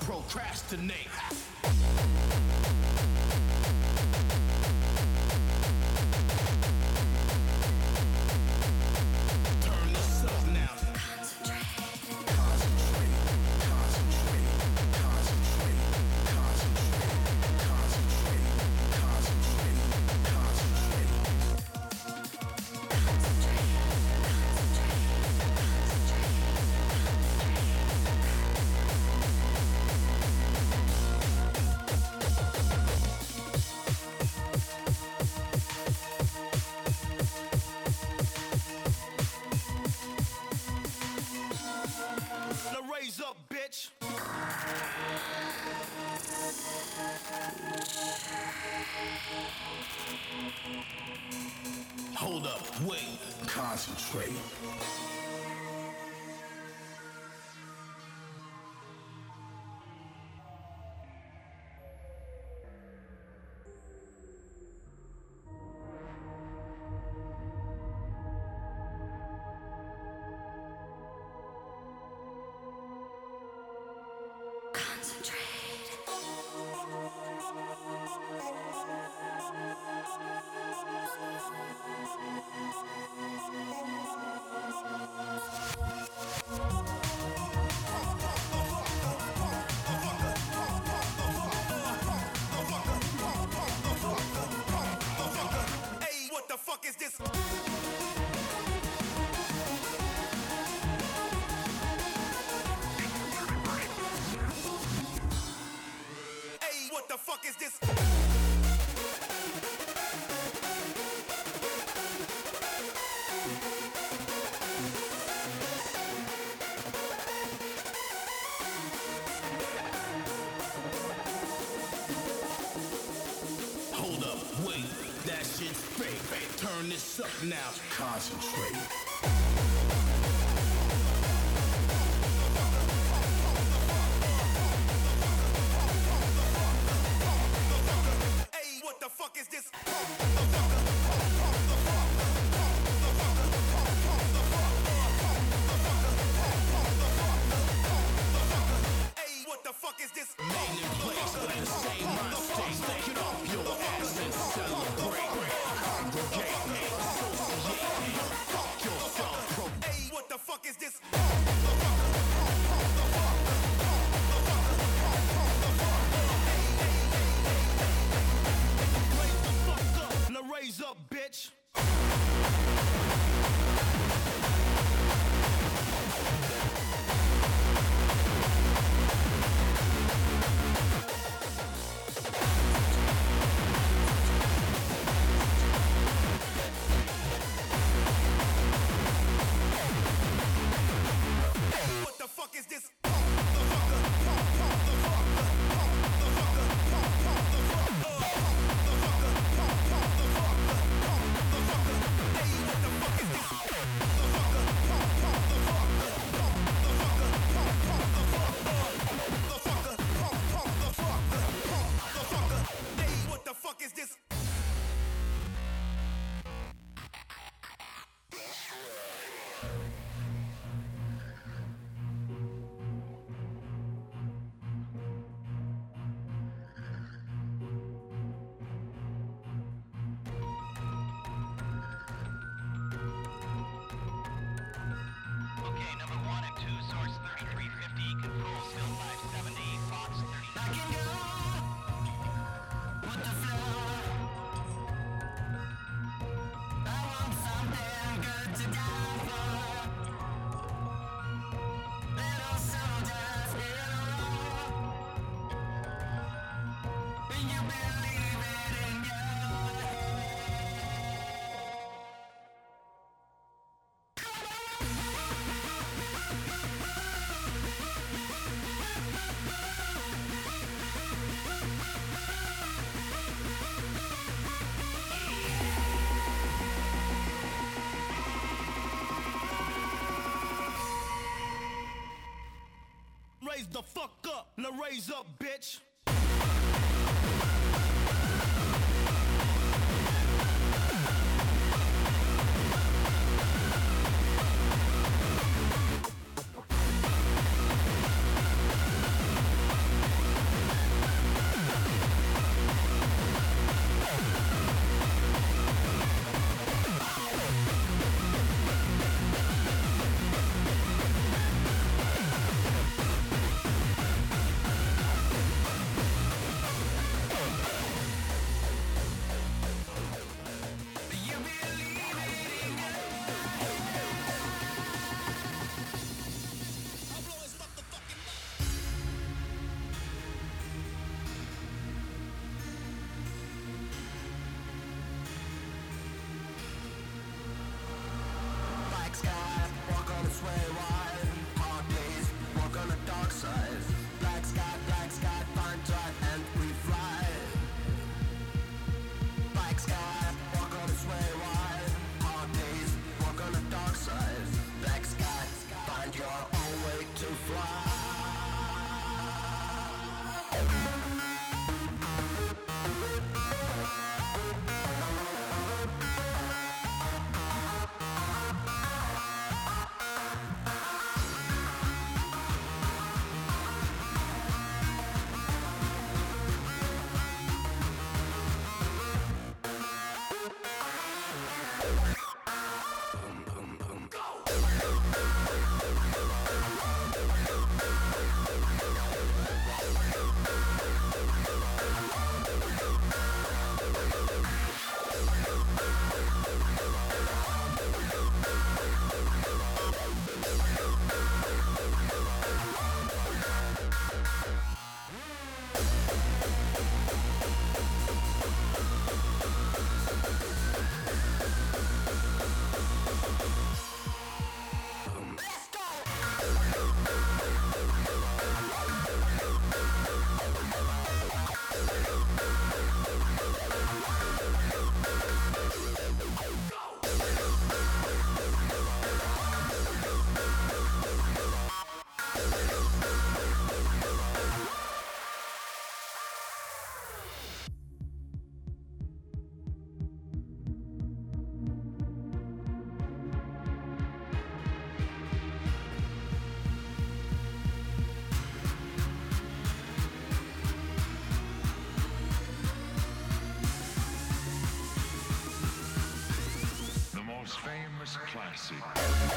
Procrastinate. concentrate. Now, concentrate. bitch. the fuck up, now raise up, bitch. Classic.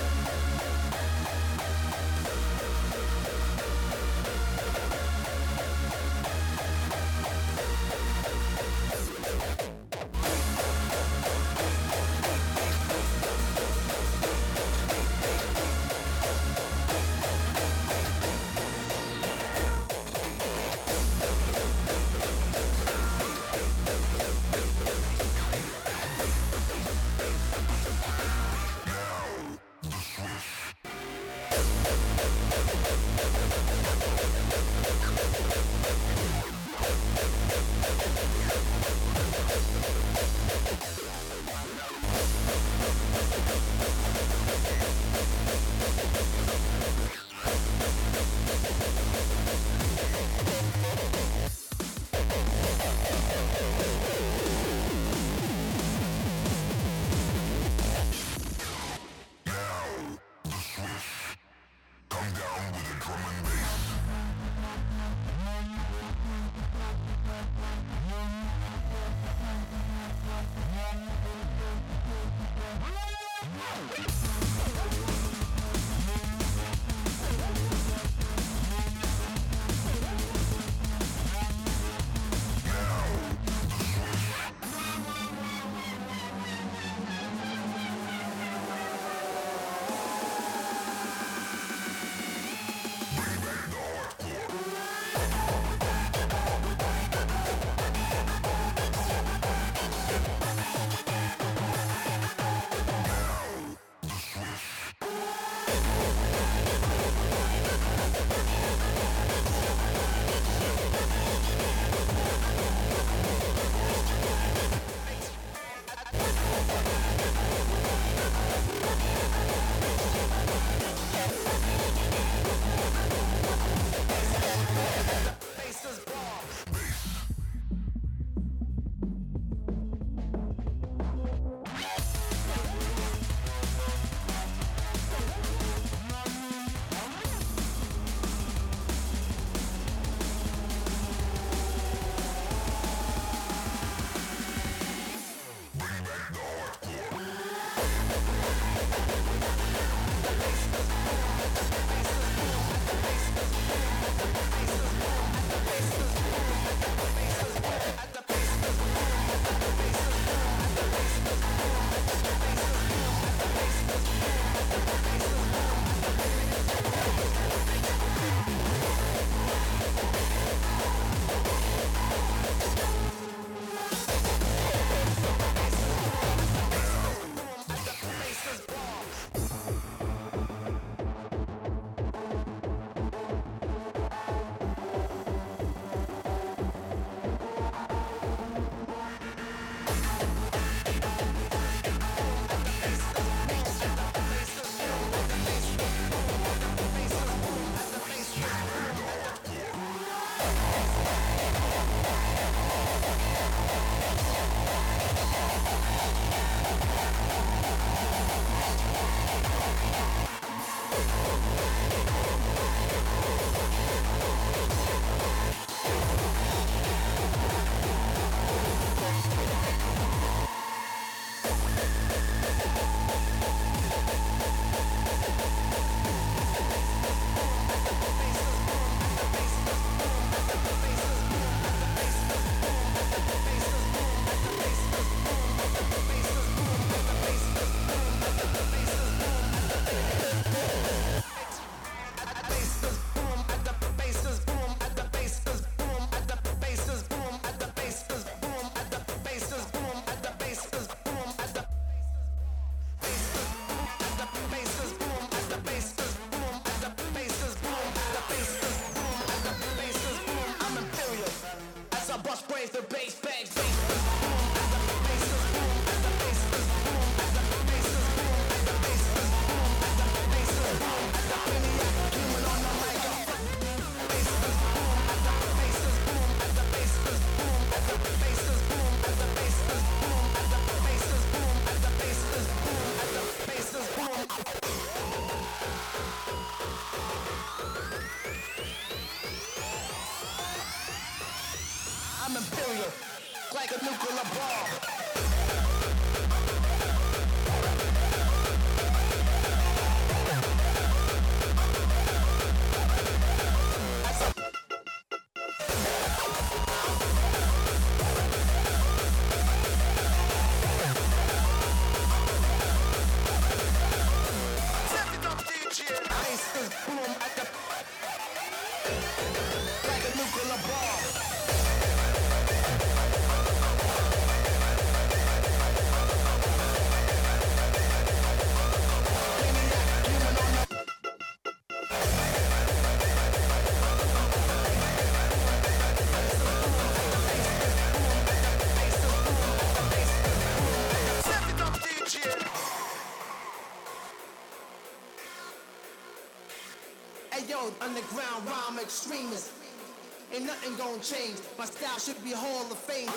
Gonna change. My style should be Hall of Fame.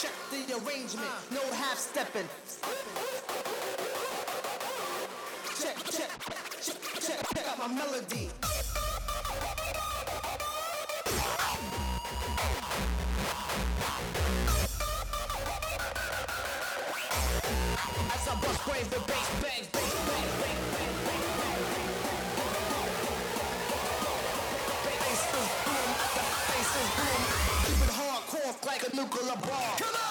Check the arrangement, no half stepping. Check, check, check, check, check out my melody. As I bust brains, the bass bang, bass bang, bang, bang. Keep it hardcore like a nuclear bomb.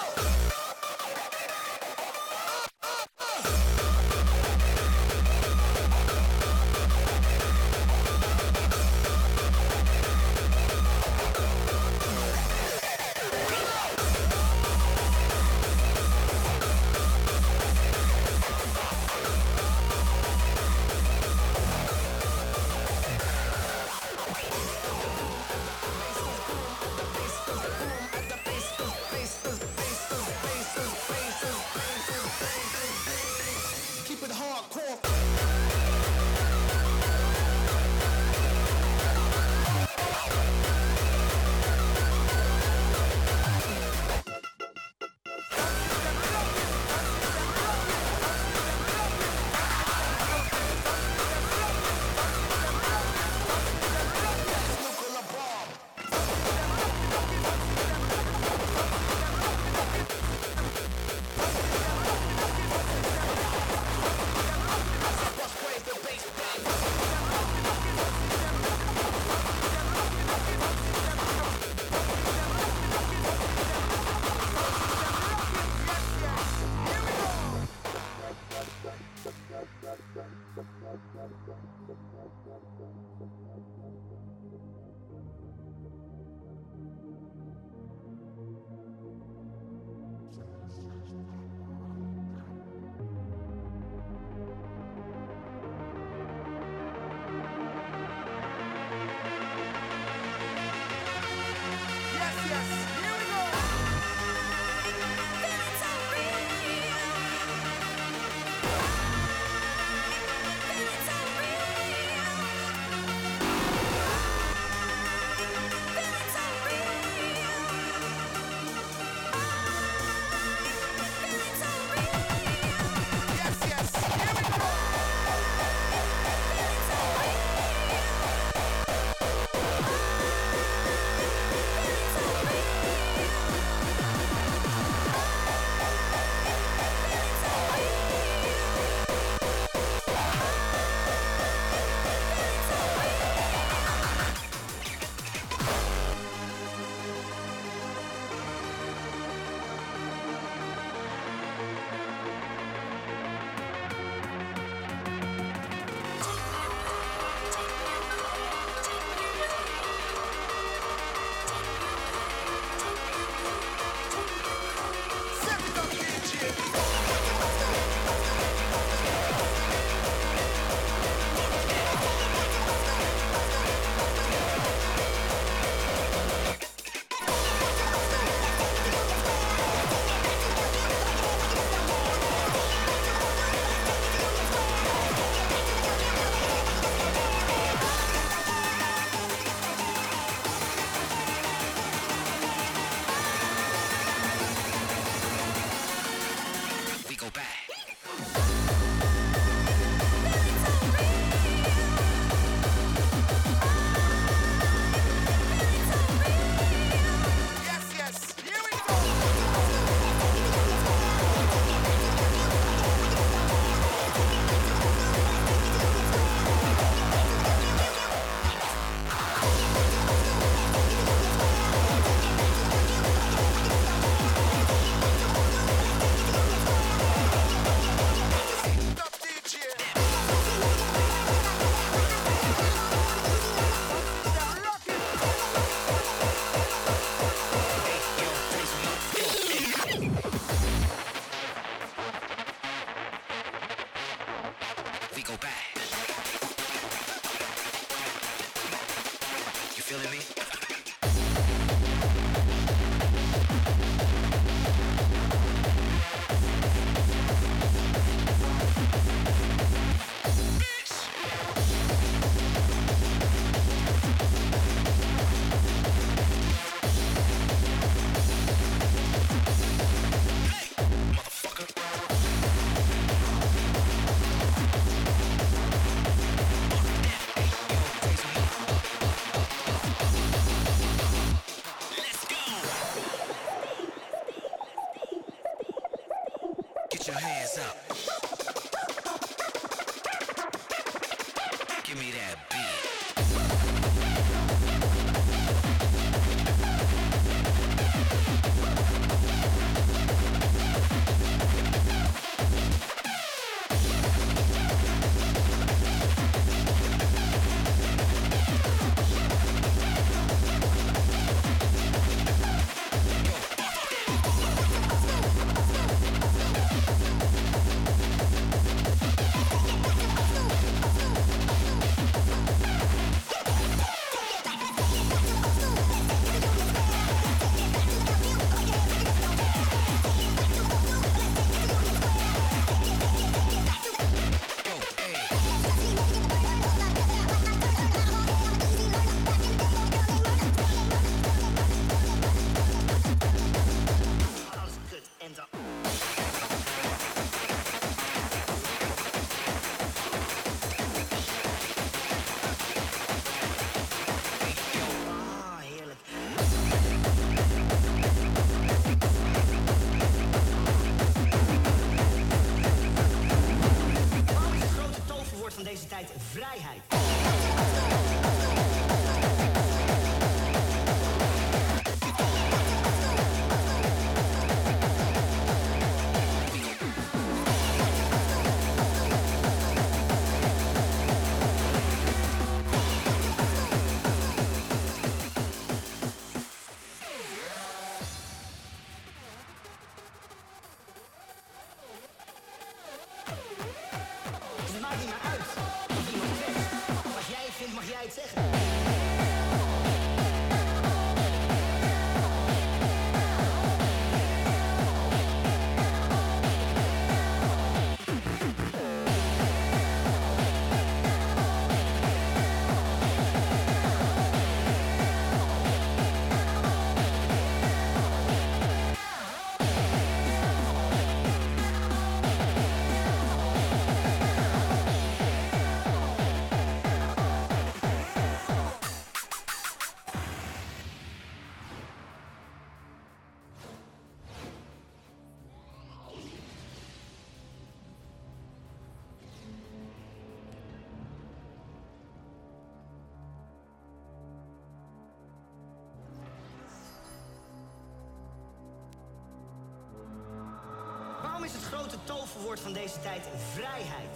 Toverwoord van deze tijd vrijheid?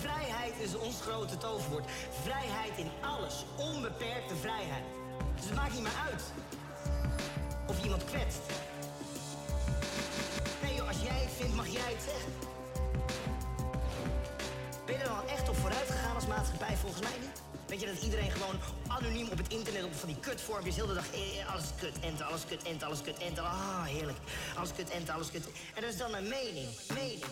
Vrijheid is ons grote toverwoord. Vrijheid in alles. Onbeperkte vrijheid. Dus het maakt niet meer uit of iemand kwetst. Nee joh, als jij het vindt, mag jij het zeggen. Ben je dan echt op vooruit gegaan als maatschappij? Volgens mij niet. Weet je dat iedereen gewoon anoniem op het internet op van die kutvormpjes heel de dag eh, eh, alles kut, enter, alles kut, enter, alles kut, enter. Ah, heerlijk. Alles kut, enter, alles kut. En dat is dan een mening, mening,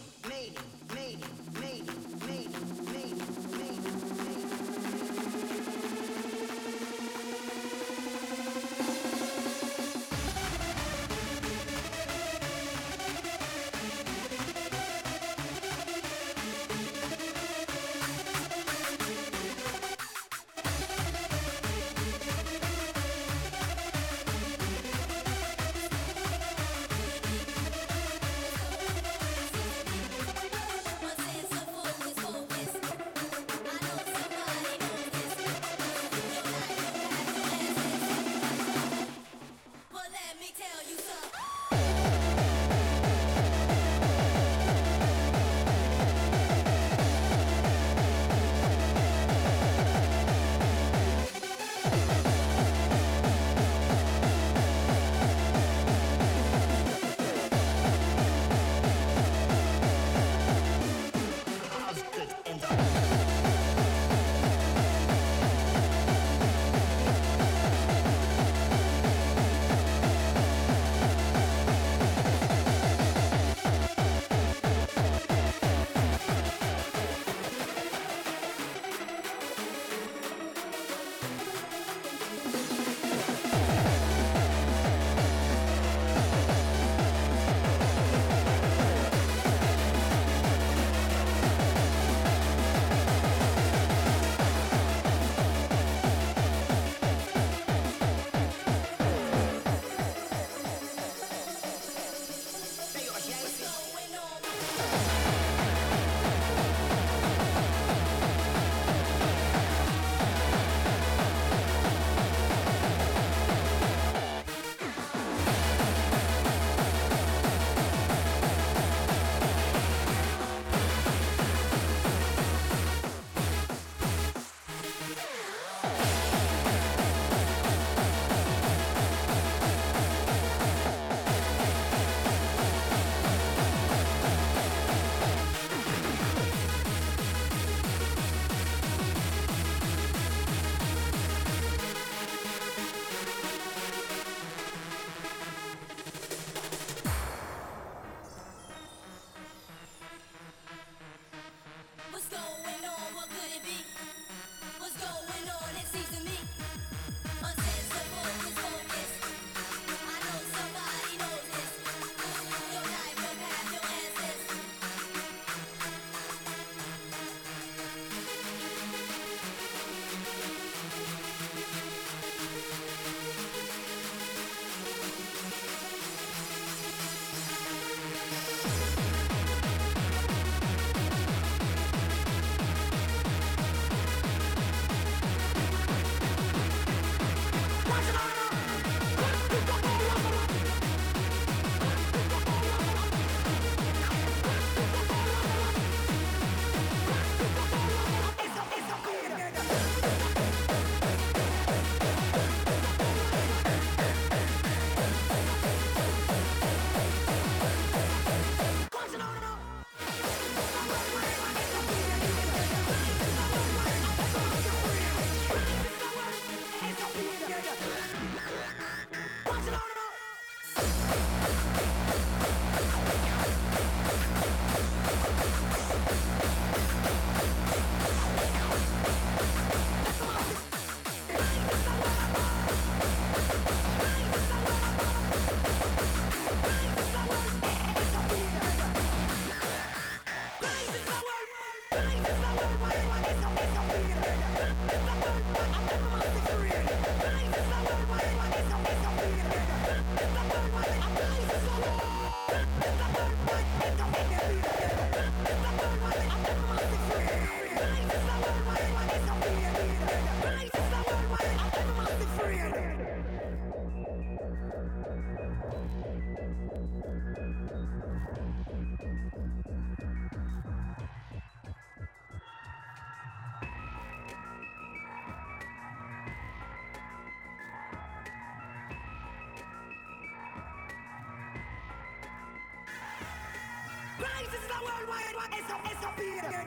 Mentira.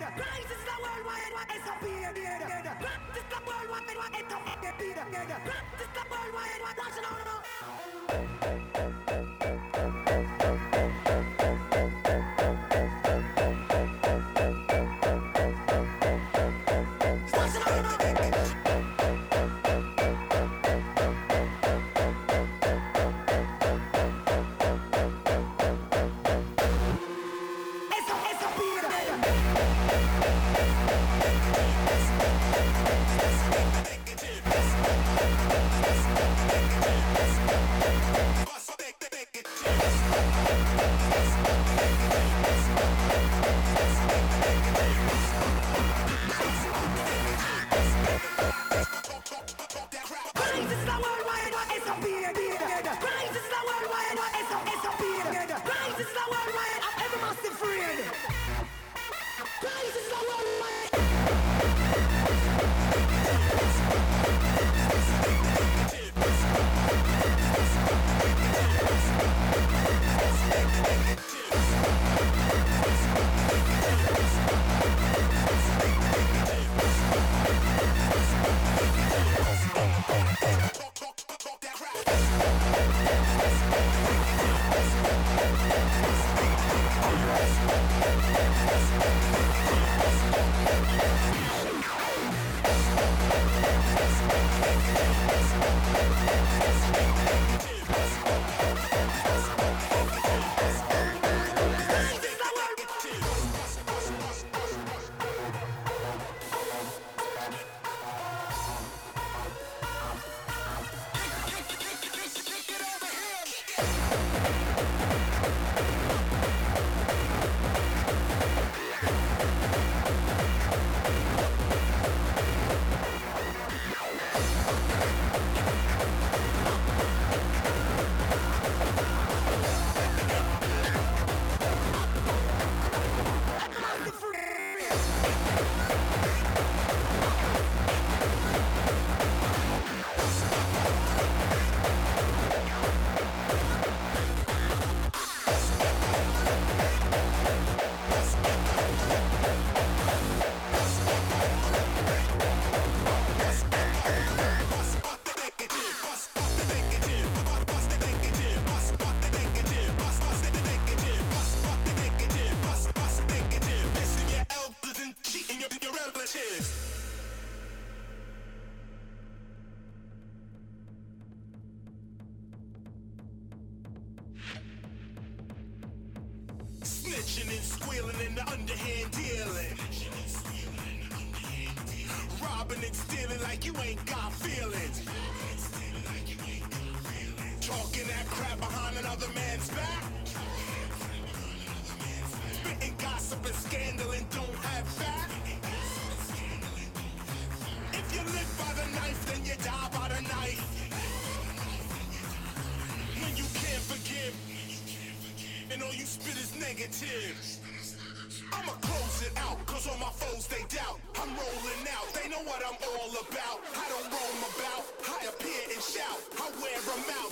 negative. I'ma close it out, cause all my foes they doubt. I'm rolling out, they know what I'm all about. I don't roam about, I appear and shout, I wear them out.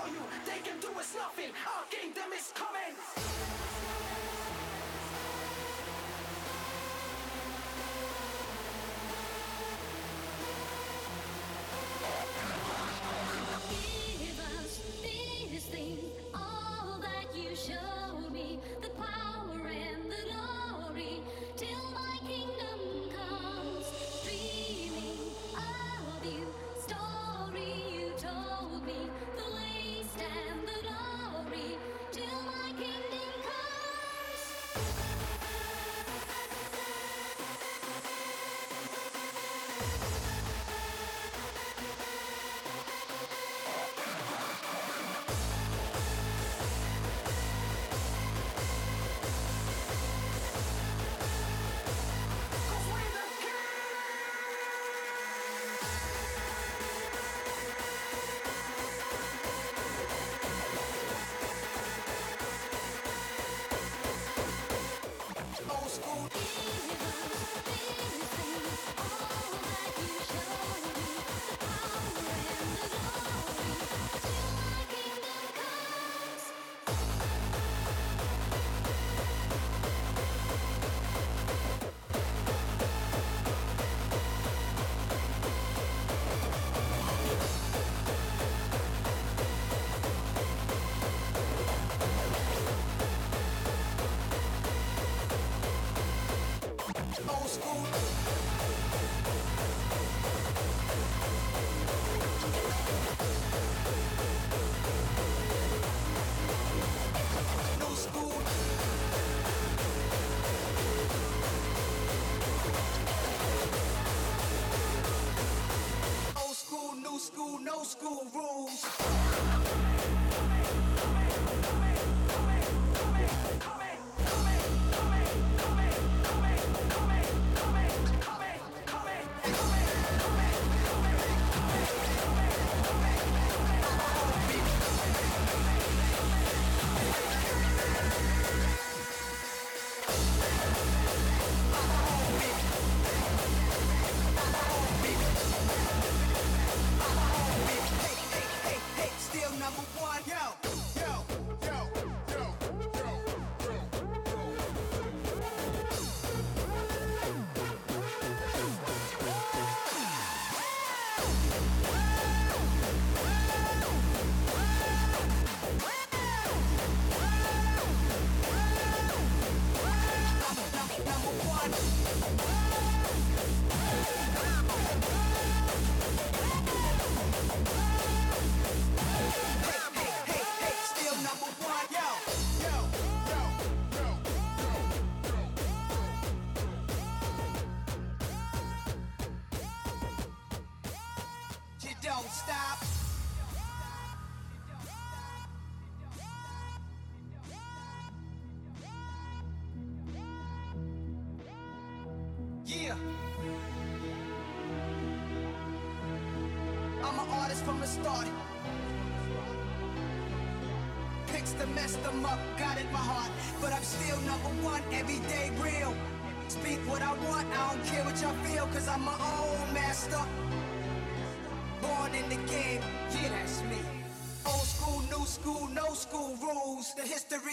show you they can do us nothing. Our kingdom is coming.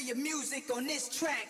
Of music on this track.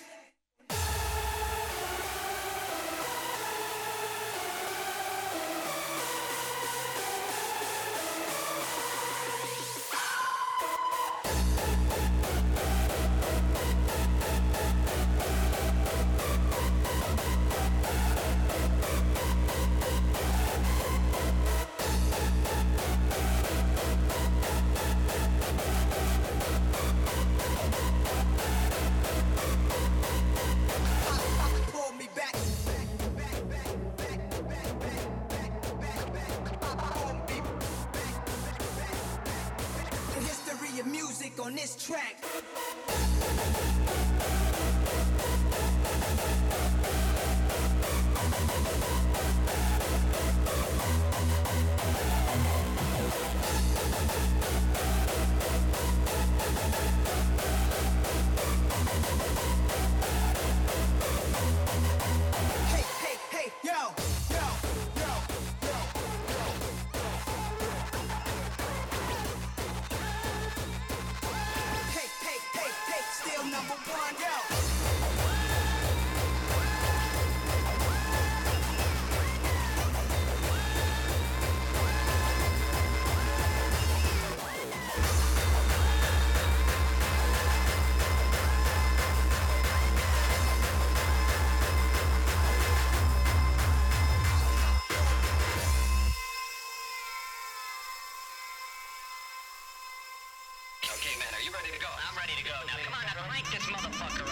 This motherfucker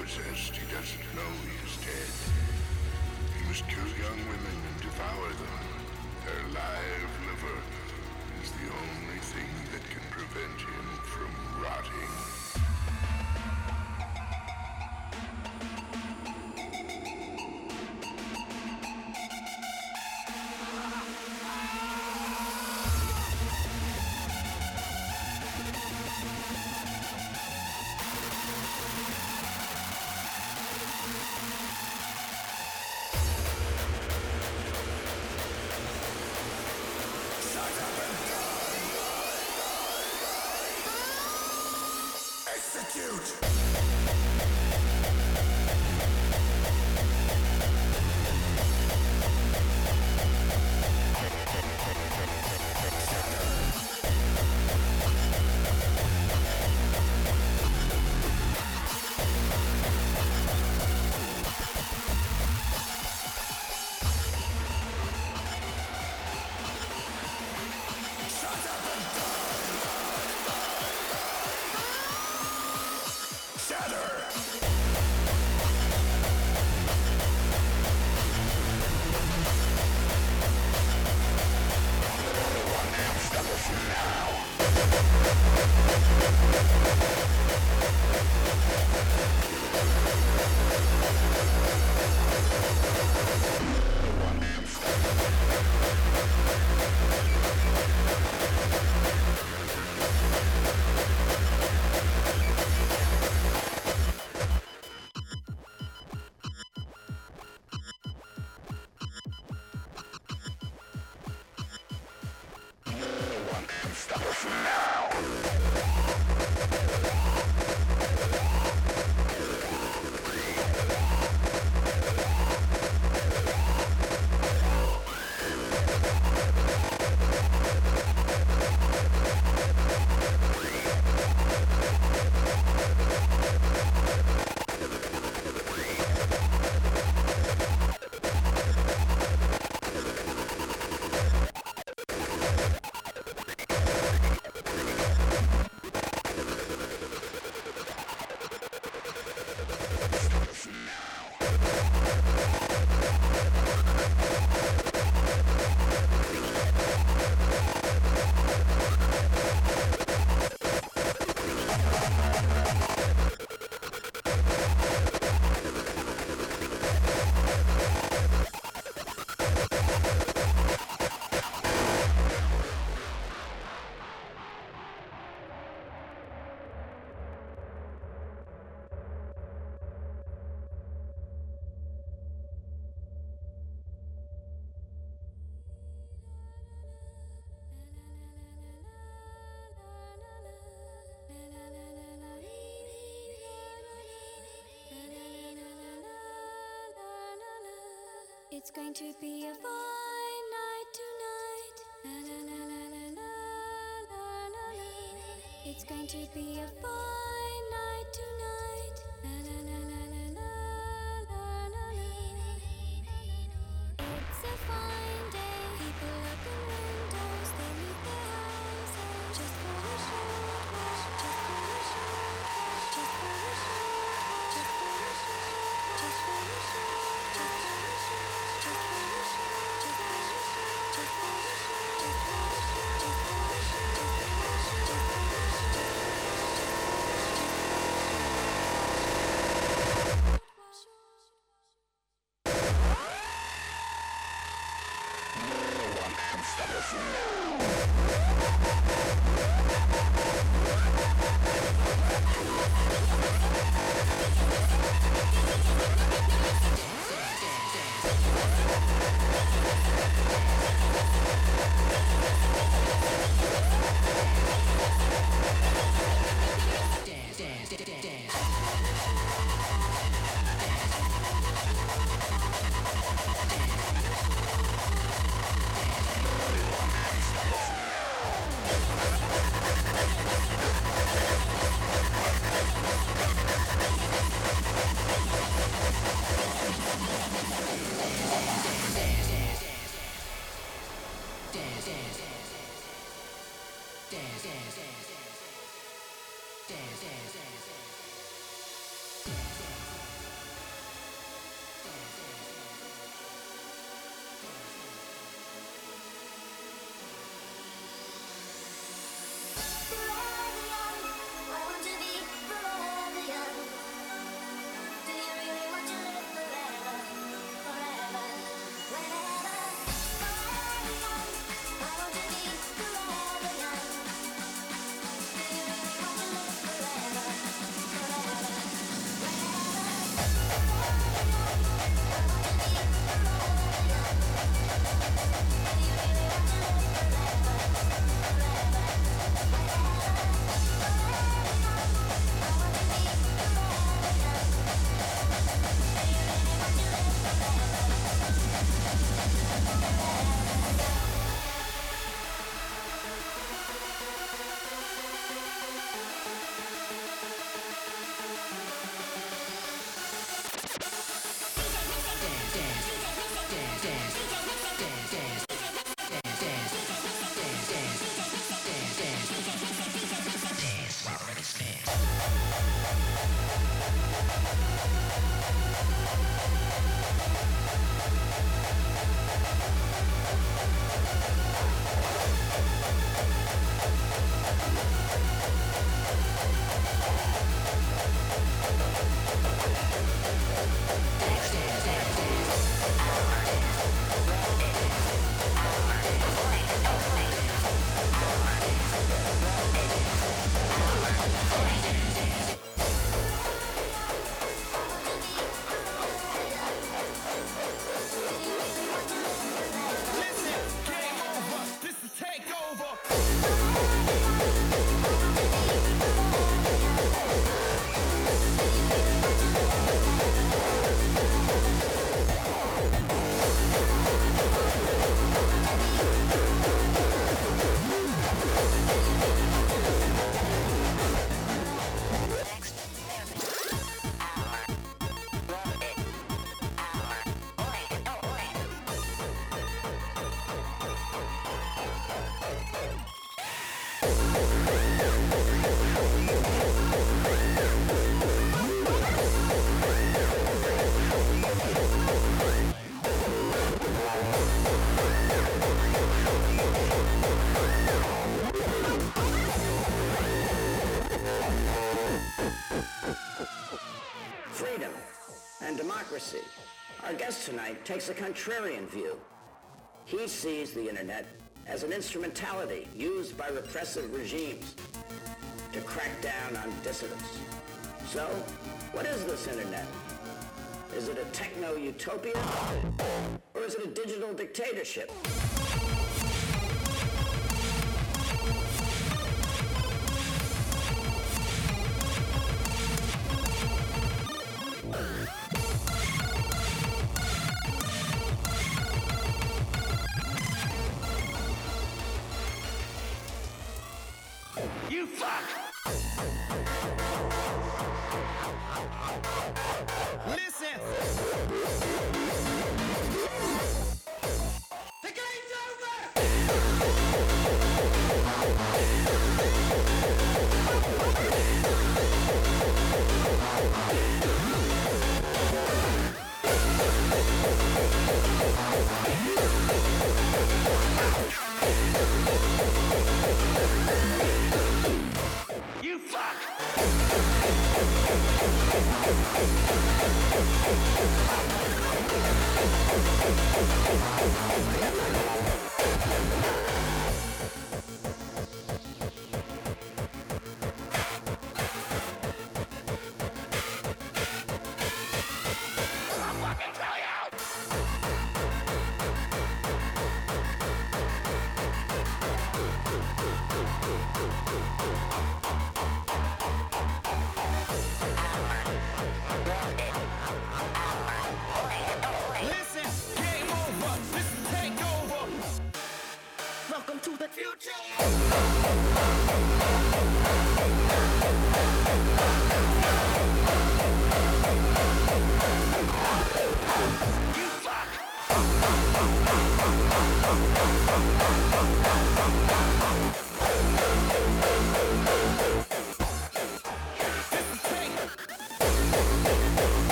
possessed, he doesn't know he is dead. He must kill young women and devour them. Their live liver is the only thing that can prevent him from rotting. It's going to be a fine night tonight. La la la la la la la la. It's going to be a fine. Takes a contrarian view. He sees the internet as an instrumentality used by repressive regimes to crack down on dissidents. So, what is this internet? Is it a techno-utopia? Or is it a digital dictatorship?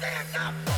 stand up.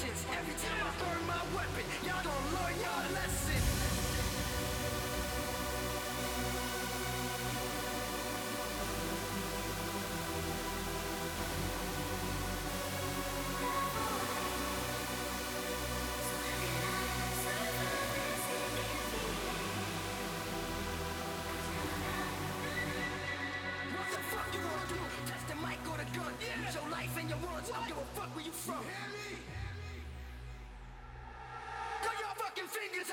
Every time I burn my weapon, y'all don't learn your lesson. What the fuck you wanna do? Gun. Use your life and your words. I don't give a fuck where you from. Fingers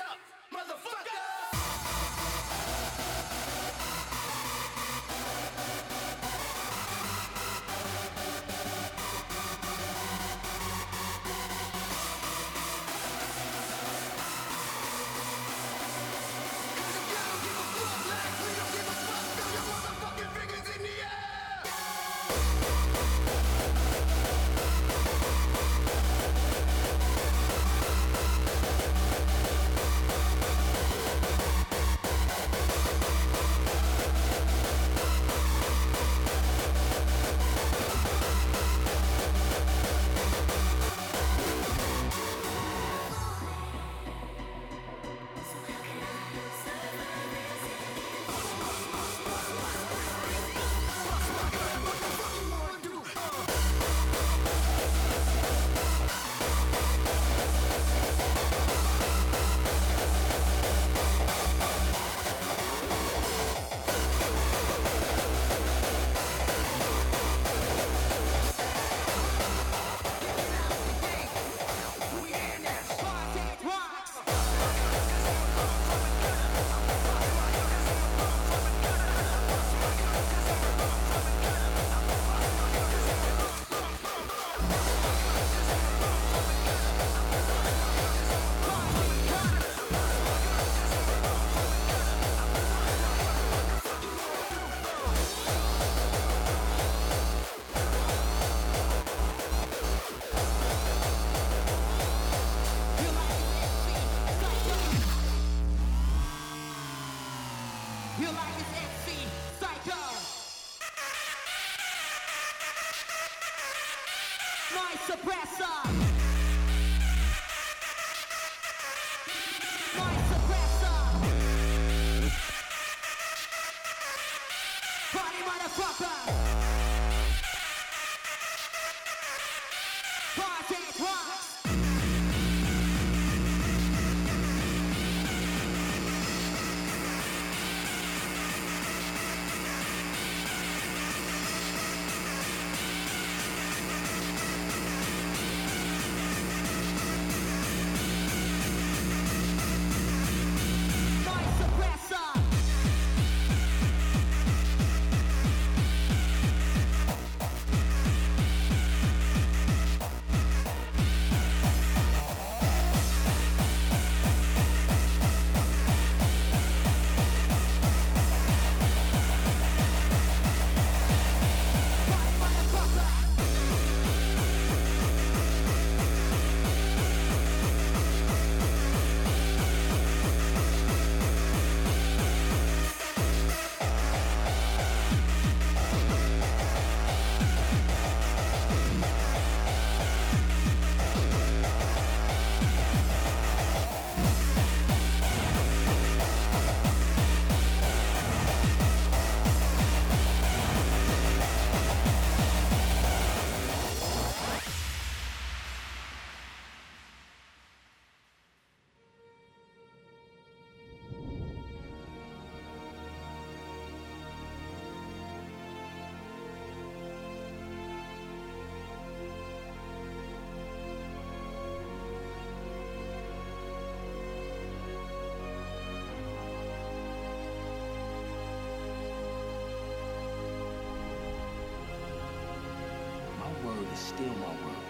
is still my word.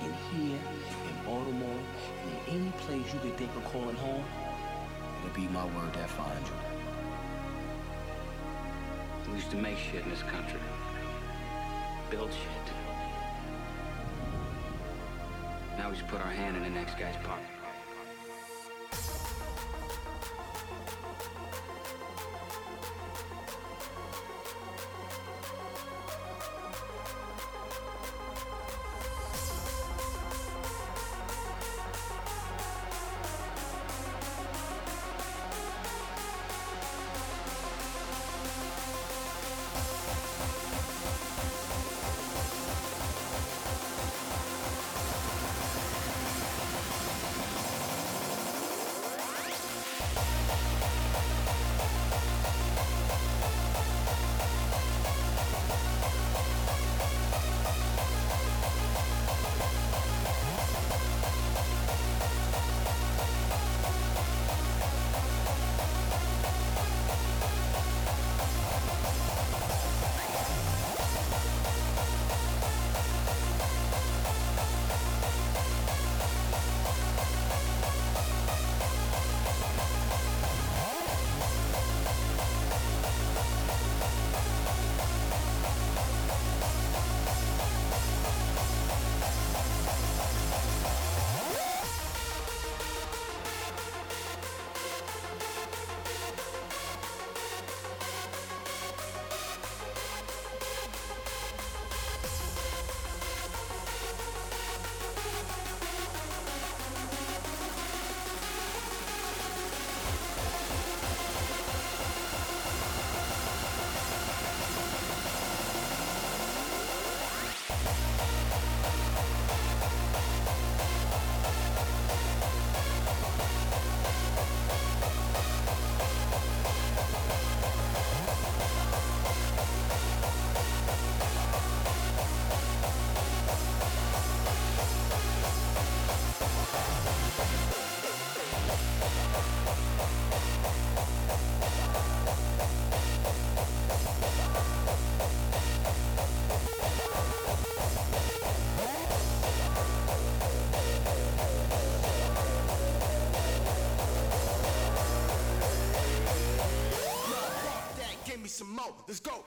And here, in Baltimore, and in any place you could think of calling home, it'll be my word that finds you. We used to make shit in this country. Build shit. Now we just put our hand in the next guy's pocket. Let's go.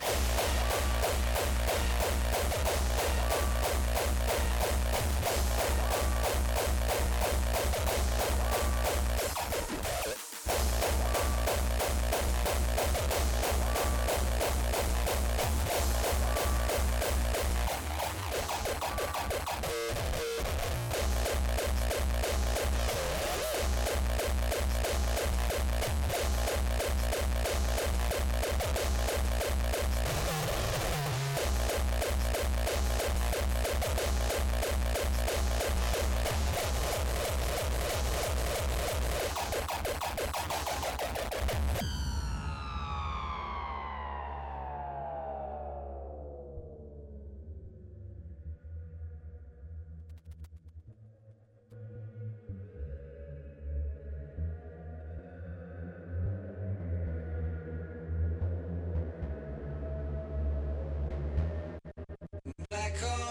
back home.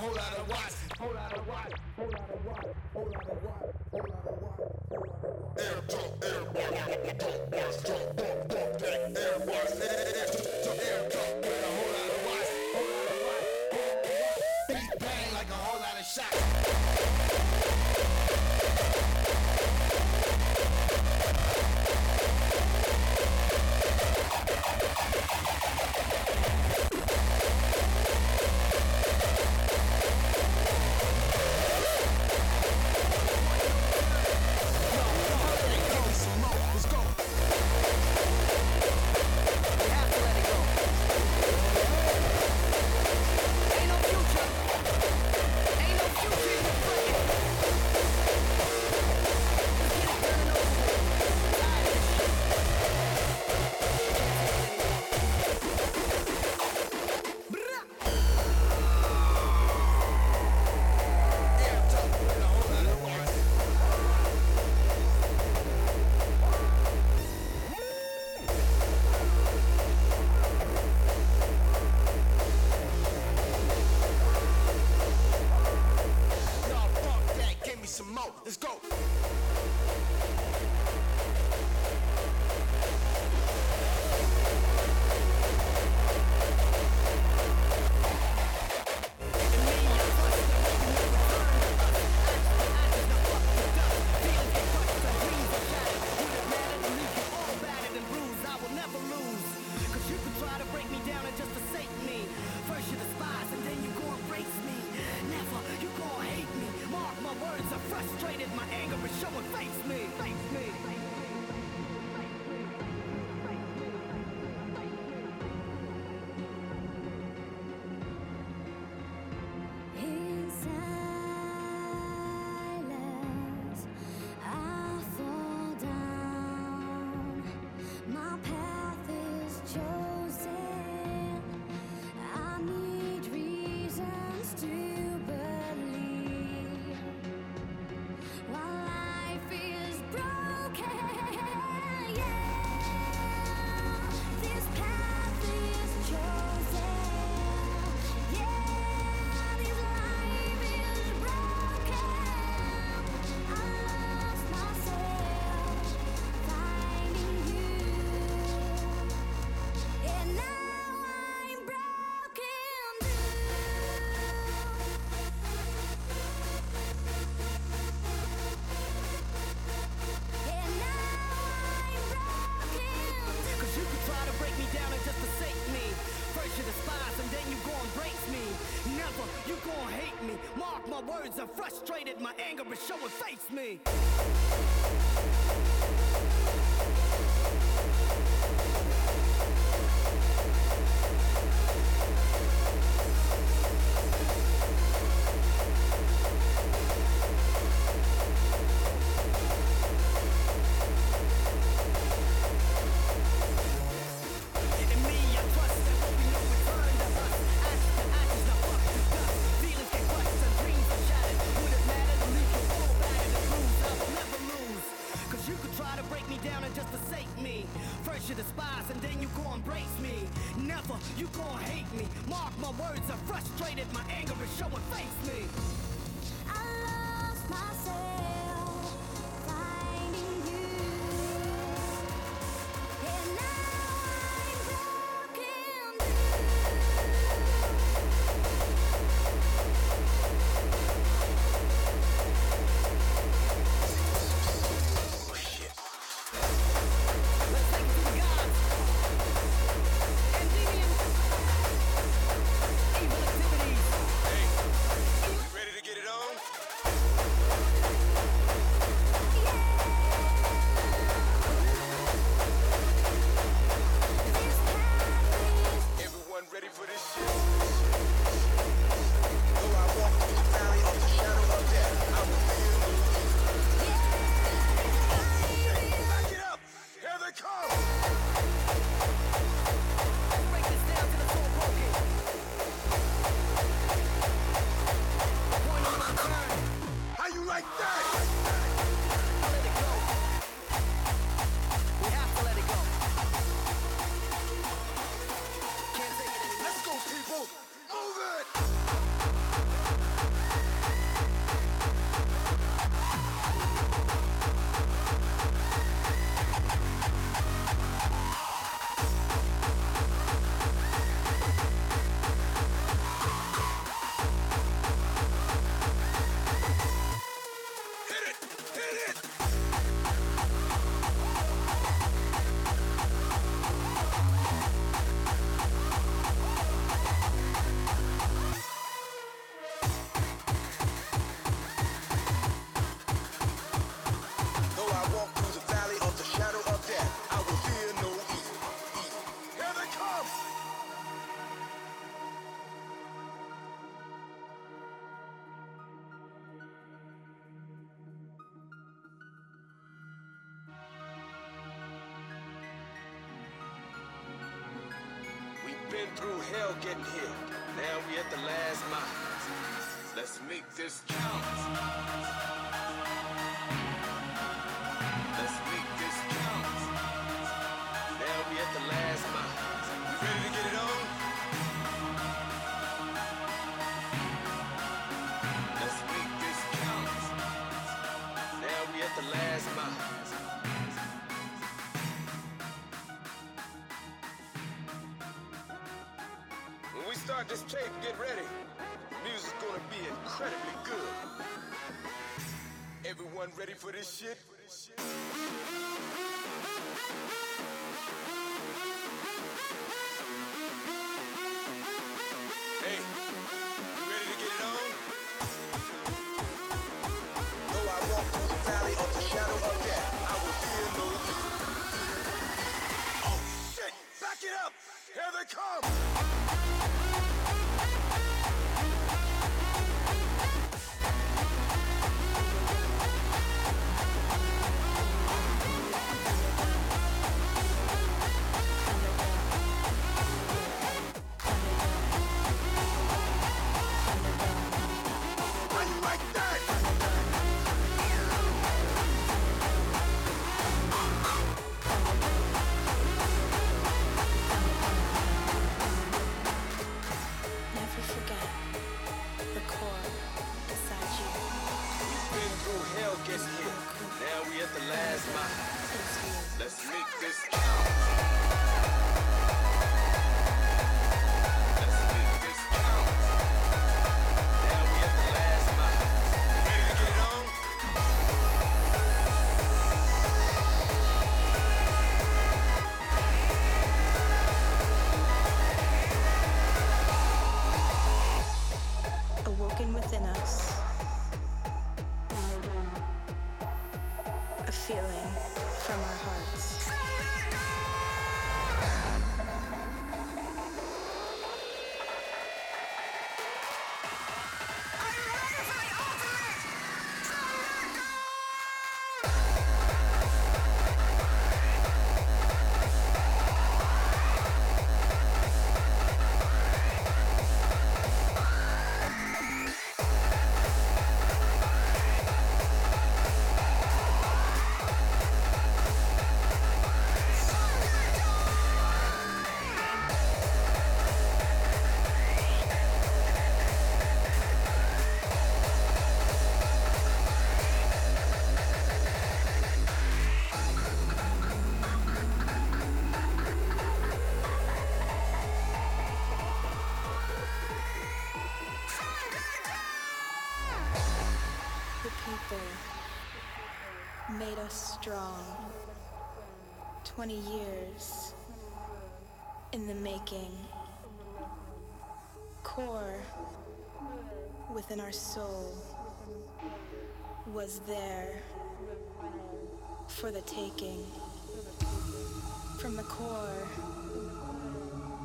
whole lot of watts. Whole lot of watts. Whole lot of watts. Whole lot of watts. Whole lot of watts. Air talk, air ball, talk, talk, talk, talk, talk. forever. You gon' hate me. Mark my words, I'm frustrated. My anger is showing. Face me. hell getting here? tape, get ready. Music's gonna be incredibly good. Everyone ready for this shit? Strong. 20 years in the making. Core within our soul was there for the taking. From the core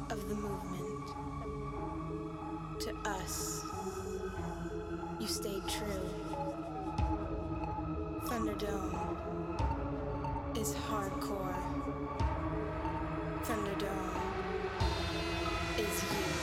of the movement to us, you stayed true. Thunderdome is hardcore. Thunderdome is you.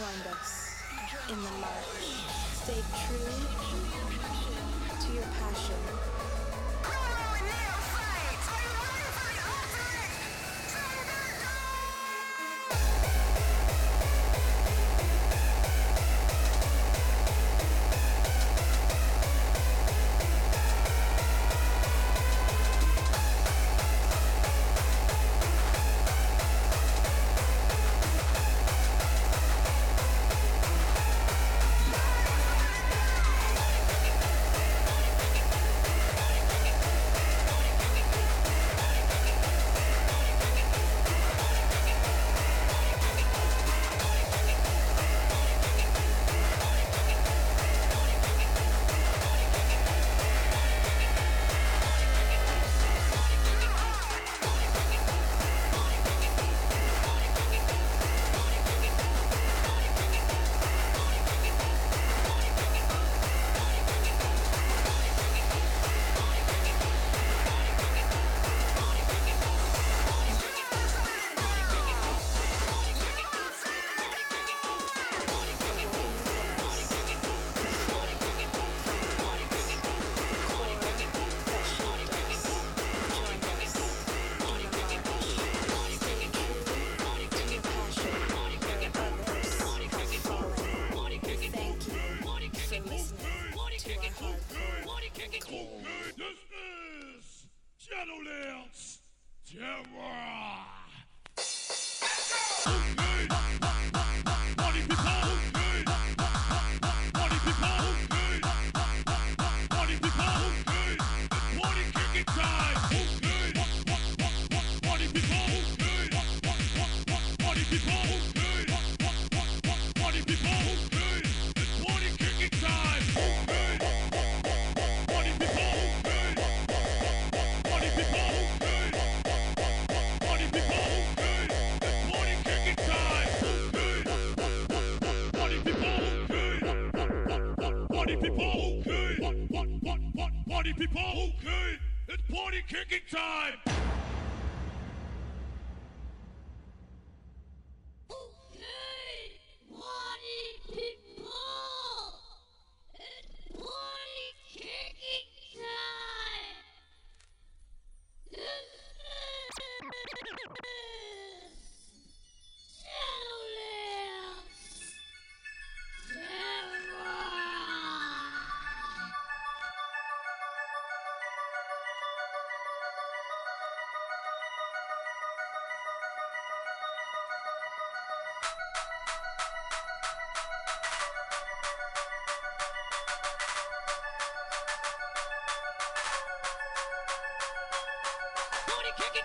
Joined us in the march. People,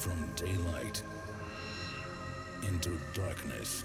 From daylight into darkness.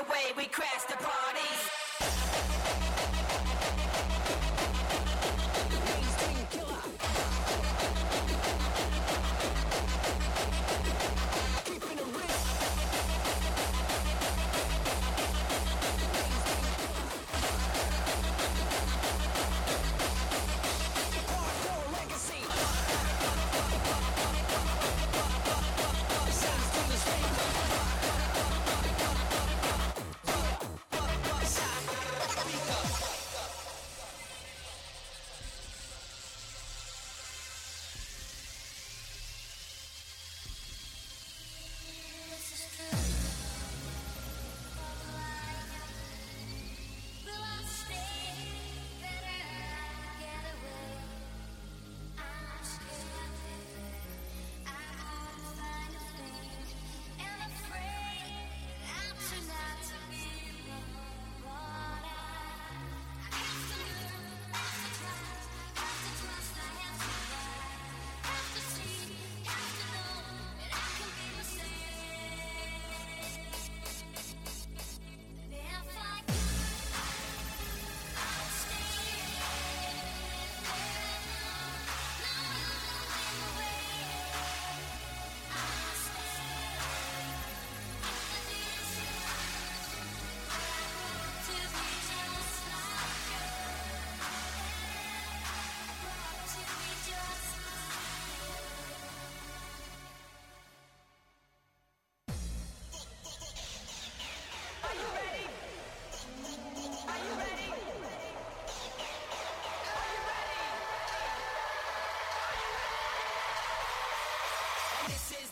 the way we crashed the party.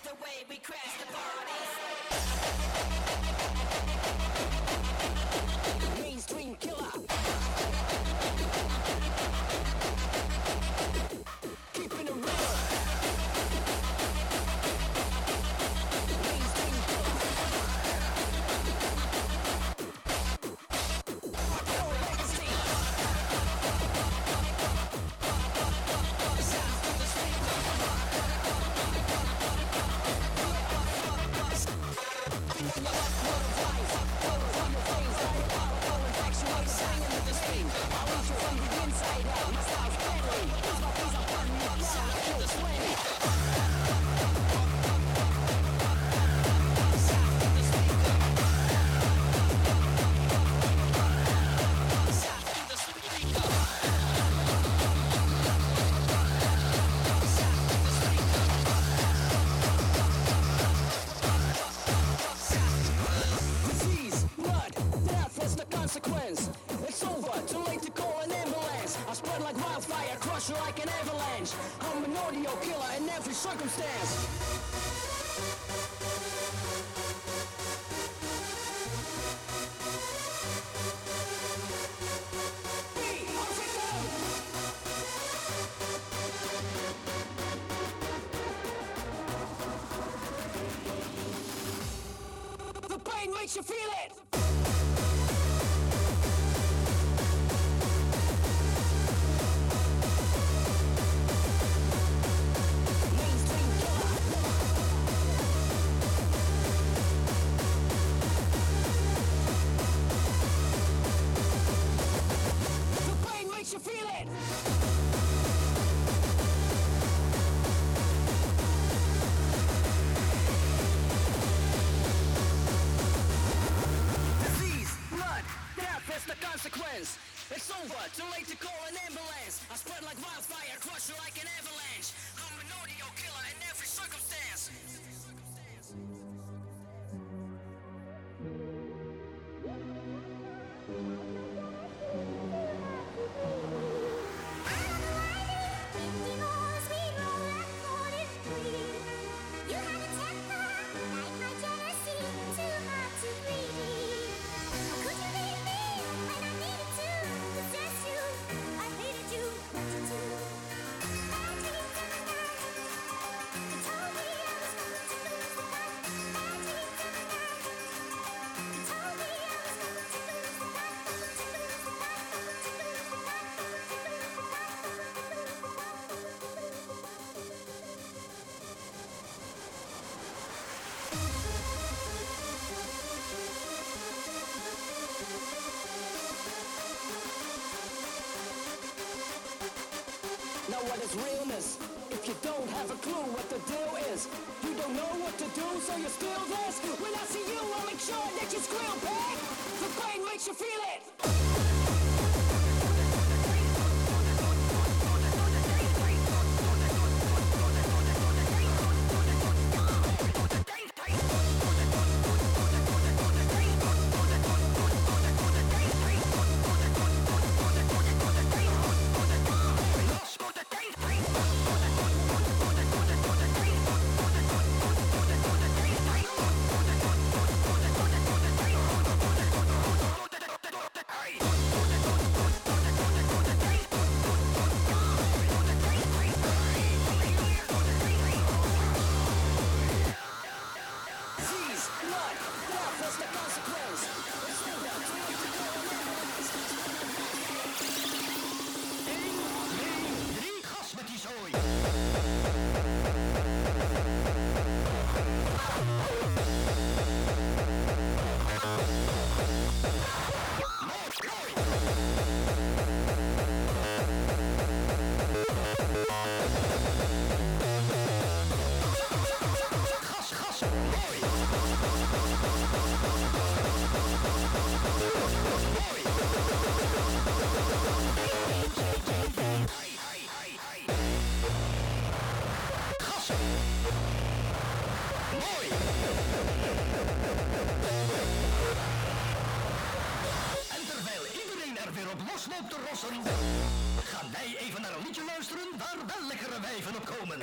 the way we crash the parties. like an avalanche. I'm an audio killer in every circumstance. is realness. If you don't have a clue what the deal is, you don't know what to do, so you're this. When I see you, I'll make sure that you scream. op de Gaan wij even naar een liedje luisteren waar wel lekkere wijven op komen.